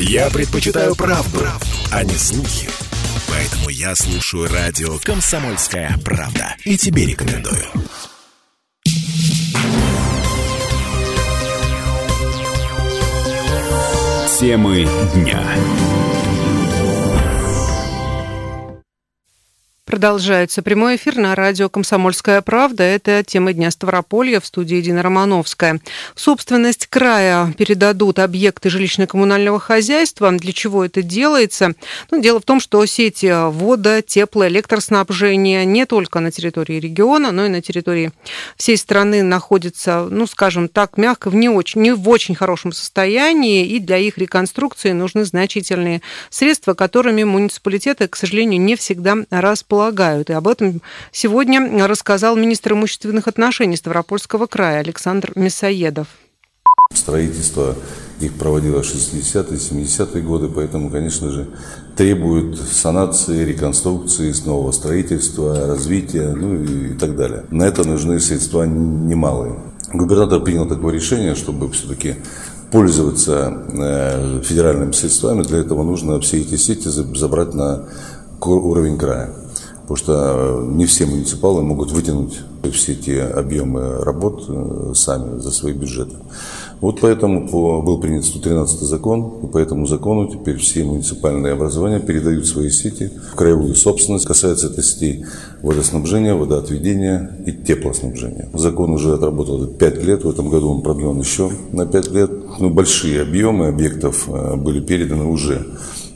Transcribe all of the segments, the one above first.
Я предпочитаю правду, правду, а не слухи. Поэтому я слушаю радио «Комсомольская правда». И тебе рекомендую. Темы дня. Продолжается прямой эфир на радио «Комсомольская правда». Это тема Дня Ставрополья в студии Дина Романовская. В собственность края передадут объекты жилищно-коммунального хозяйства. Для чего это делается? Ну, дело в том, что сети вода, тепло, электроснабжения не только на территории региона, но и на территории всей страны находятся, ну, скажем так, мягко, в не, очень, не в очень хорошем состоянии, и для их реконструкции нужны значительные средства, которыми муниципалитеты, к сожалению, не всегда располагают располагают. И об этом сегодня рассказал министр имущественных отношений Ставропольского края Александр Мясоедов. Строительство их проводило 60-е, 70-е годы, поэтому, конечно же, требуют санации, реконструкции, нового строительства, развития, ну и, и так далее. На это нужны средства немалые. Губернатор принял такое решение, чтобы все-таки пользоваться э, федеральными средствами. Для этого нужно все эти сети забрать на уровень края потому что не все муниципалы могут вытянуть все те объемы работ э, сами за свои бюджеты. Вот поэтому по, был принят 113 закон, и по этому закону теперь все муниципальные образования передают свои сети в краевую собственность. Касается это сетей водоснабжения, водоотведения и теплоснабжения. Закон уже отработал 5 лет, в этом году он продлен еще на 5 лет. Ну, большие объемы объектов э, были переданы уже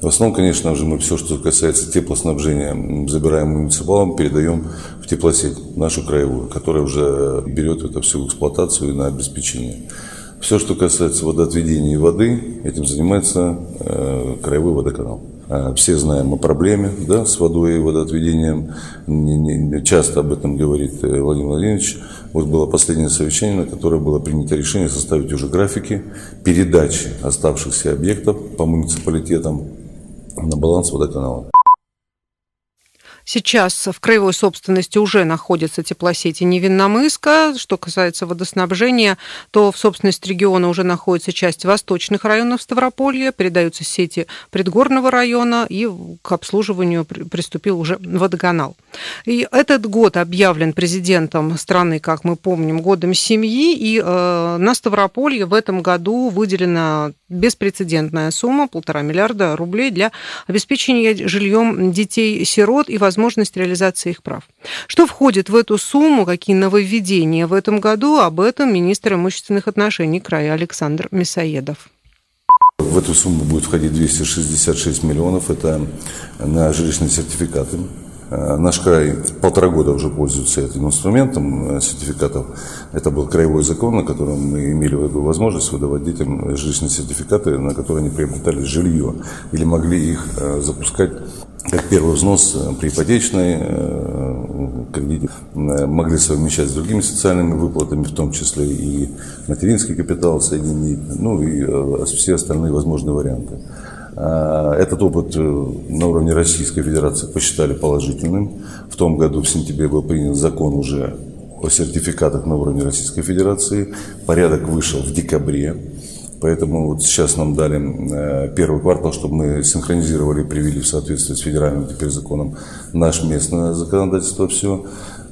в основном, конечно же, мы все, что касается теплоснабжения, забираем муниципалам, передаем в теплосеть, нашу краевую, которая уже берет это всю эксплуатацию и на обеспечение. Все, что касается водоотведения и воды, этим занимается э, краевой водоканал. А все знаем о проблеме да, с водой и водоотведением. Не, не, часто об этом говорит э, Владимир Владимирович. Вот было последнее совещание, на которое было принято решение составить уже графики передачи оставшихся объектов по муниципалитетам на баланс водоканала. Сейчас в краевой собственности уже находятся теплосети Невинномыска. Что касается водоснабжения, то в собственности региона уже находится часть восточных районов Ставрополья, передаются сети предгорного района, и к обслуживанию приступил уже водоканал. И этот год объявлен президентом страны, как мы помним, годом семьи, и э, на Ставрополье в этом году выделена беспрецедентная сумма, полтора миллиарда рублей для обеспечения жильем детей-сирот и возможность реализации их прав. Что входит в эту сумму, какие нововведения в этом году, об этом министр имущественных отношений края Александр Мясоедов. В эту сумму будет входить 266 миллионов, это на жилищные сертификаты. Э, наш край полтора года уже пользуется этим инструментом э, сертификатов. Это был краевой закон, на котором мы имели возможность выдавать детям жилищные сертификаты, на которые они приобретали жилье или могли их э, запускать как первый взнос при ипотечной кредите, могли совмещать с другими социальными выплатами, в том числе и материнский капитал соединить, ну и все остальные возможные варианты. А, этот опыт э, на уровне Российской Федерации посчитали положительным. В том году, в сентябре, был принят закон уже о сертификатах на уровне Российской Федерации. Порядок вышел в декабре. Поэтому вот сейчас нам дали э, первый квартал, чтобы мы синхронизировали и привели в соответствие с федеральным теперь законом наше местное законодательство все.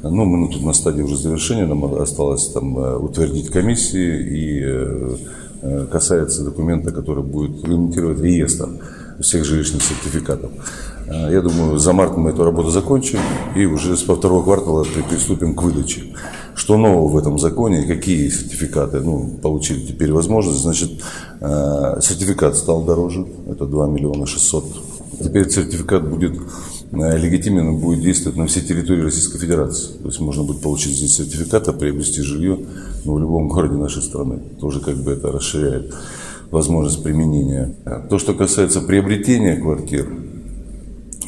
Ну, мы тут на стадии уже завершения, нам осталось там э, утвердить комиссии и касается документа, который будет имитировать реестр всех жилищных сертификатов. Э, я думаю, за март мы эту работу закончим и уже с второго квартала приступим к выдаче. Что нового в этом законе и какие сертификаты ну, получили теперь возможность? Значит, э, сертификат стал дороже, это 2 миллиона 600. Теперь сертификат будет легитимен будет действовать на всей территории Российской Федерации. То есть можно будет получить здесь сертификат, а приобрести жилье ну, в любом городе нашей страны. Тоже как бы это расширяет возможность применения. То, что касается приобретения квартир,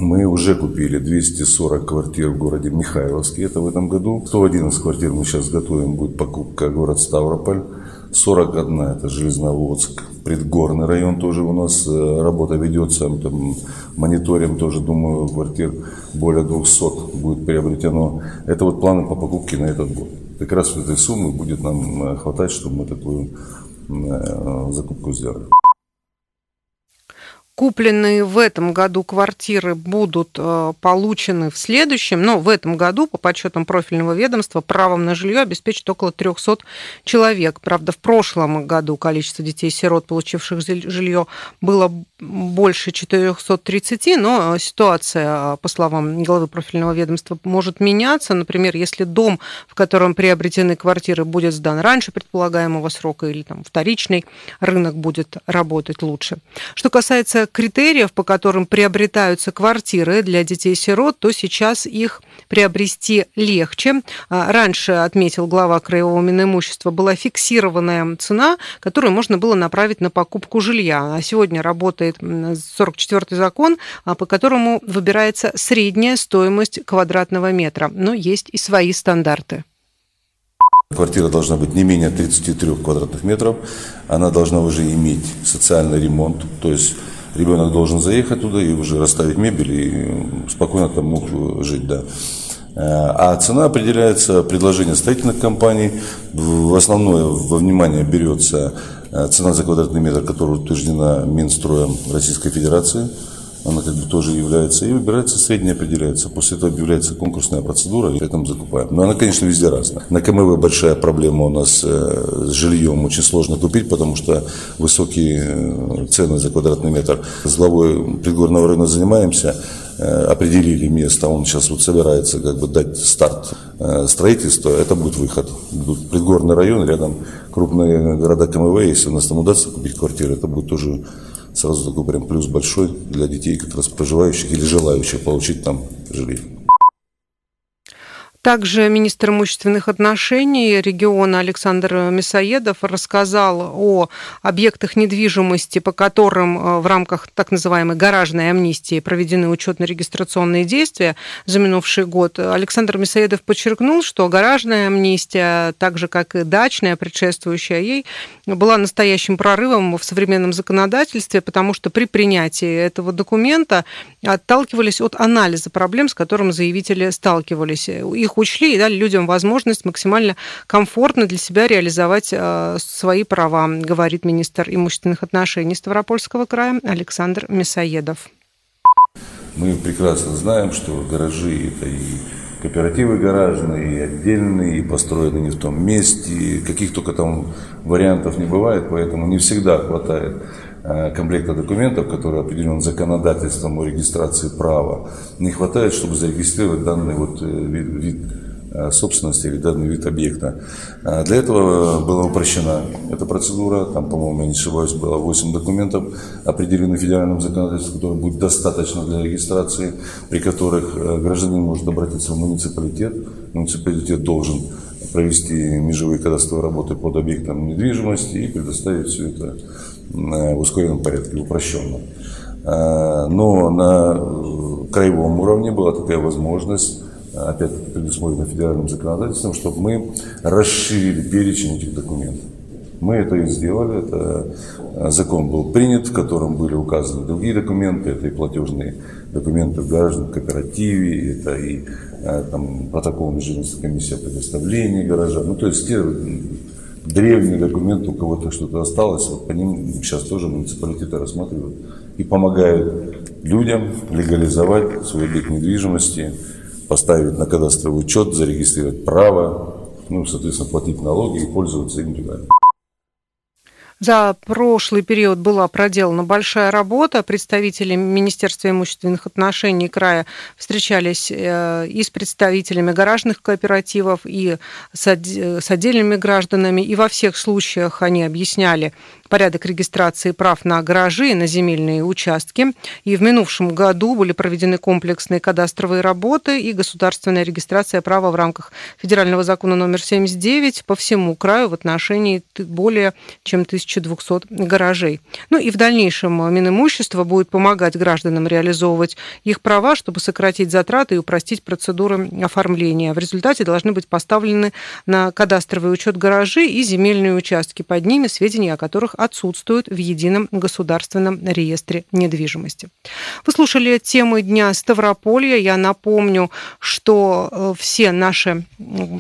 мы уже купили 240 квартир в городе Михайловске, это в этом году. 111 квартир мы сейчас готовим, будет покупка город Ставрополь. 41 это Железноводск, предгорный район тоже у нас э, работа ведется, там мониторим тоже, думаю, квартир более 200 будет приобретено. Это вот планы по покупке на этот год. Как раз этой суммы будет нам э, хватать, чтобы мы такую э, закупку сделали. Купленные в этом году квартиры будут э, получены в следующем, но в этом году, по подсчетам профильного ведомства, правом на жилье обеспечит около 300 человек. Правда, в прошлом году количество детей-сирот, получивших жилье, было больше 430, но ситуация, по словам главы профильного ведомства, может меняться. Например, если дом, в котором приобретены квартиры, будет сдан раньше предполагаемого срока или там вторичный рынок будет работать лучше. Что касается критериев, по которым приобретаются квартиры для детей-сирот, то сейчас их приобрести легче. А, раньше, отметил глава Краевого Минимущества, была фиксированная цена, которую можно было направить на покупку жилья. А сегодня работает 44-й закон, а, по которому выбирается средняя стоимость квадратного метра. Но есть и свои стандарты. Квартира должна быть не менее 33 квадратных метров. Она должна уже иметь социальный ремонт, то есть ребенок должен заехать туда и уже расставить мебель и спокойно там мог жить, да. А цена определяется предложение строительных компаний. В основное во внимание берется э, цена за квадратный метр, которая утверждена Минстроем Российской Федерации – она как бы тоже является, и выбирается средняя, определяется. После этого объявляется конкурсная процедура, и поэтому закупаем. Но она, конечно, везде разная. На КМВ большая проблема у нас э, с жильем, очень сложно купить, потому что высокие э, цены за квадратный метр. С главой предгорного района занимаемся, э, определили место, он сейчас вот собирается как бы дать старт строительства, это будет выход. Будет предгорный район, рядом крупные города КМВ, если у нас там удастся купить квартиры, это будет тоже сразу такой прям плюс большой для детей, как раз проживающих или желающих получить там жилье. Также министр имущественных отношений региона Александр Мясоедов рассказал о объектах недвижимости, по которым э, в рамках так называемой гаражной амнистии проведены учетно-регистрационные действия за минувший год. Александр Мясоедов подчеркнул, что гаражная амнистия, так же как и дачная, предшествующая ей, была настоящим прорывом в современном законодательстве, потому что при принятии этого документа отталкивались от анализа проблем, с которыми заявители сталкивались. Их их учли и дали людям возможность максимально комфортно для себя реализовать э, свои права, говорит министр имущественных отношений Ставропольского края Александр Мясоедов. Мы прекрасно знаем, что гаражи – это и кооперативы гаражные, и отдельные, и построены не в том месте, и каких только там вариантов не бывает, поэтому не всегда хватает комплекта документов, который определен законодательством о регистрации права, не хватает, чтобы зарегистрировать данный вот э, вид, вид Э, собственности или данный вид объекта. А для этого была упрощена эта процедура. Там, по-моему, я не ошибаюсь, было 8 документов, определены федеральным законодательством, которых будет достаточно для регистрации, при которых э, гражданин может обратиться в муниципалитет. Муниципалитет должен провести межевые кадастровые работы под объектом недвижимости и предоставить все это э, в ускоренном порядке, упрощенно. Но на краевом уровне была такая возможность опять-таки предусмотрено федеральным законодательством, чтобы мы расширили перечень этих документов. Мы это и сделали. Это э, закон был принят, в котором были указаны другие документы. Это и платежные документы в граждан кооперативе, это и э, там, протокол межведомственной комиссии о предоставлении гаража. Ну, то есть те древние документы, у кого-то что-то осталось, вот по ним сейчас тоже муниципалитеты рассматривают и помогают людям легализовать свой объект недвижимости, поставить на кадастровый учет, зарегистрировать право, ну, соответственно, платить налоги и пользоваться им. За прошлый период была проделана большая работа. Представители Министерства имущественных отношений края встречались э, и с представителями гаражных кооперативов, и с отдельными гражданами. И во всех случаях они объясняли порядок регистрации прав на гаражи и на земельные участки. И в минувшем году были проведены комплексные кадастровые работы и государственная регистрация права в рамках федерального закона номер 79 по всему краю в отношении более чем 1200 гаражей. Ну и в дальнейшем Минимущество будет помогать гражданам реализовывать их права, чтобы сократить затраты и упростить процедуры оформления. В результате должны быть поставлены на кадастровый учет гаражи и земельные участки. Под ними сведения о которых отсутствуют в едином государственном реестре недвижимости. Вы слушали темы Дня Ставрополья. Я напомню, что э, все наши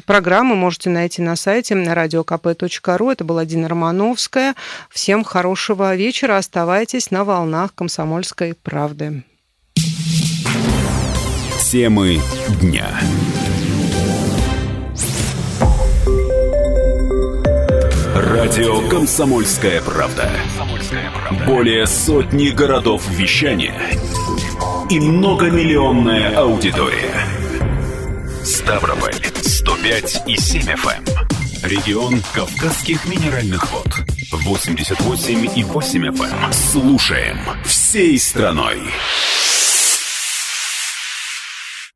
программы можете найти на сайте radiokp.ru. Это была Дина Романовская. Всем хорошего вечера. Оставайтесь на волнах «Комсомольской правды». Темы дня. Радио «Комсомольская правда». Более сотни городов вещания и многомиллионная аудитория. Ставрополь 105 и 7 FM. Эм. Регион Кавказских минеральных вод 88 и 8 FM. Эм. Слушаем всей страной.